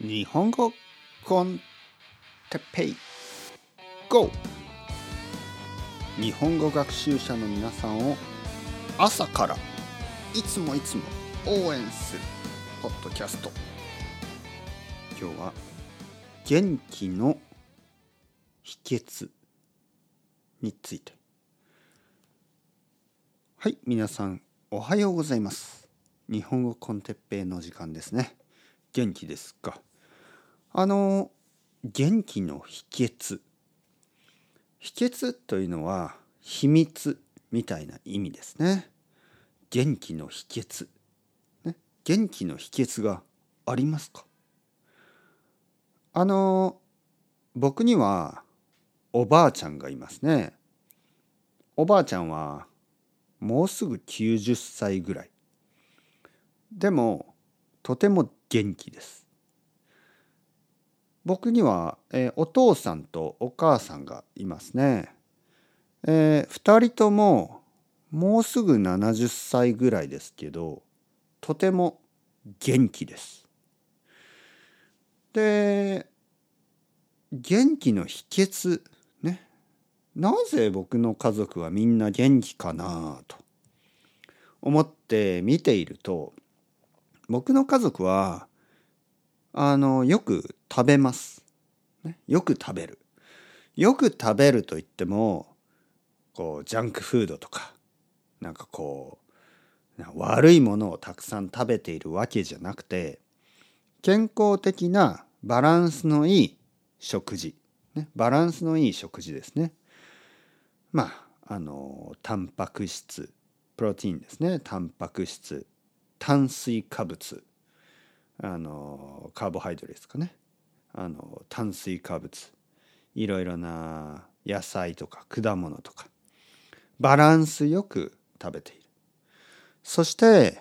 日本語コンテペイ GO! 日本語学習者の皆さんを朝からいつもいつも応援するポッドキャスト。今日は元気の秘訣について。はい皆さんおはようございます。日本語コンテッペイの時間ですね。元気ですか？あの元気の秘訣。秘訣というのは秘密みたいな意味ですね。元気の秘訣、ね、元気の秘訣がありますか？あの僕にはおばあちゃんがいますね。おばあちゃんはもうすぐ90歳ぐらい。でもとても元気です。僕には、えー、お父さんとお母さんがいますね。えー、2人とももうすぐ70歳ぐらいですけどとても元気です。で元気の秘訣ねなぜ僕の家族はみんな元気かなと思って見ていると僕の家族はあのよく食べます、ね。よく食べる。よく食べると言ってもこうジャンクフードとかなんかこう悪いものをたくさん食べているわけじゃなくて健康的なバランスのいい食事、ね、バランスのいい食事ですね。まああのタンパク質プロテインですねタンパク質炭水化物あのカーボハイドレですかね。あの炭水化物。いろいろな野菜とか果物とか。バランスよく食べている。そして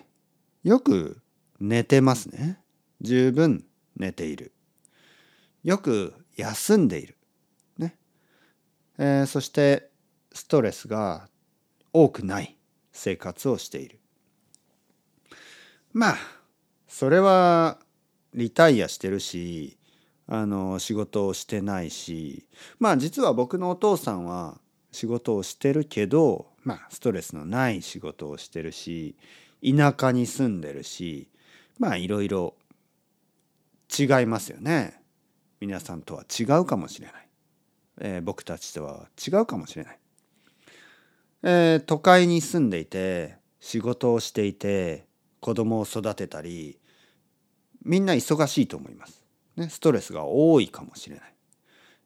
よく寝てますね。十分寝ている。よく休んでいる。ね、えー、そしてストレスが多くない生活をしている。まあそれはリタイアしてるしあの仕事をしてないし。まあ実は僕のお父さんは仕事をしてるけどまあストレスのない仕事をしてるし田舎に住んでるしまあいろいろ違いますよね。皆さんとは違うかもしれない、えー、僕たちとは違うかもしれない、えー、都会に住んでいて仕事をしていて子供を育てたりみんな忙しいと思います。ね、ストレスが多いかもしれない。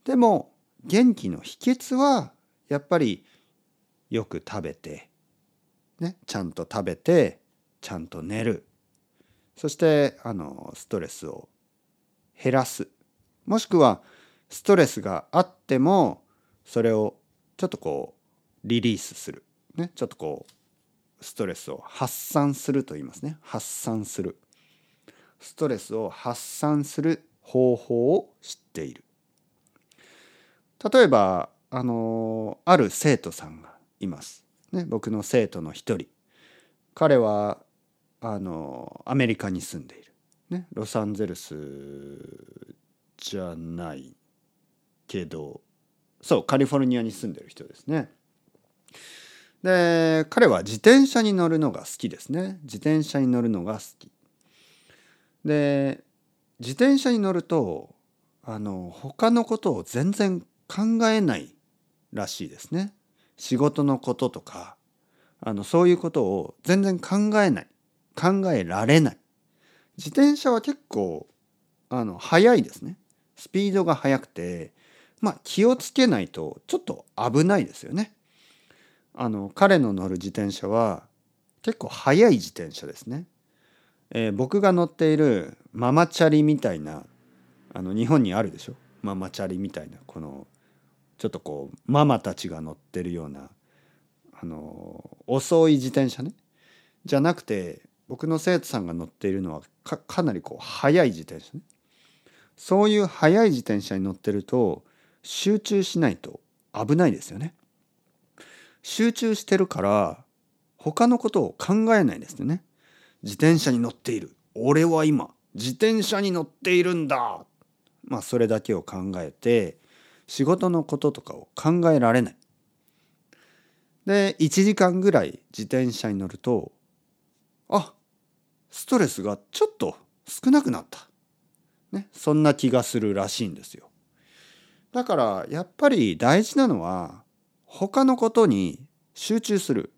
でも元気の秘訣はやっぱりよく食べて、ね、ちゃんと食べてちゃんと寝るそしてあのストレスを減らすもしくはストレスがあってもそれをちょっとこうリリースする、ね、ちょっとこうストレスを発散すると言いますね。発散する。ストレスを発散する方法を知っている。例えばあのある生徒さんがいます、ね、僕の生徒の一人。彼はあのアメリカに住んでいる、ね、ロサンゼルスじゃないけどそうカリフォルニアに住んでる人ですね。で彼は自転車に乗るのが好きですね。自転車に乗るのが好き。で自転車に乗るとあの他のことを全然考えないらしいですね。仕事のこととかあのそういうことを全然考えない。考えられない。自転車は結構あの速いですね。スピードが速くてまあ気をつけないとちょっと危ないですよね。あの彼の乗る自転車は結構速い自転車ですね。えー、僕が乗っているママチャリみたいなあの日本にあるでしょ？ママチャリみたいなこのちょっとこうママたちが乗ってるようなあの遅い自転車ね？じゃなくて僕の生徒さんが乗っているのはかかなりこう速い自転車ねそういう速い自転車に乗ってると集中しないと危ないですよね。集中してるから他のことを考えないんですね。自転車に乗っている。俺は今自転車に乗っているんだまあそれだけを考えて仕事のこととかを考えられない。で1時間ぐらい自転車に乗るとあストレスがちょっと少なくなった。ね、そんな気がするらしいんですよ。だからやっぱり大事なのは他のことに集中する。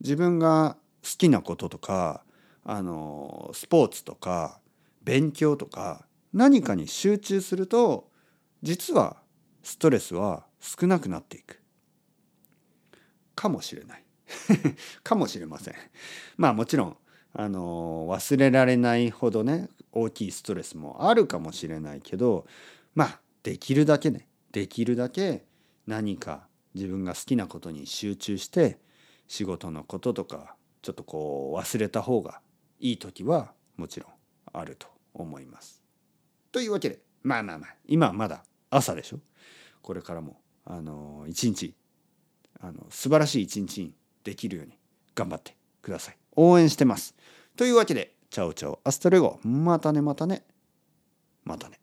自分が好きなこととかあのスポーツとか勉強とか何かに集中すると実はストレスは少なくなっていく。かもしれない。かもしれません。まあもちろんあの忘れられないほどね大きいストレスもあるかもしれないけどまあできるだけねできるだけ何か自分が好きなことに集中して仕事のこととかちょっとこう忘れた方がいい時はもちろんあると思います。というわけでまあまあまあ今はまだ朝でしょ？これからもあの一日あの素晴らしい一日にできるように頑張ってください。応援してます。というわけでチャオチャオアストレゴまたねまたねまたね。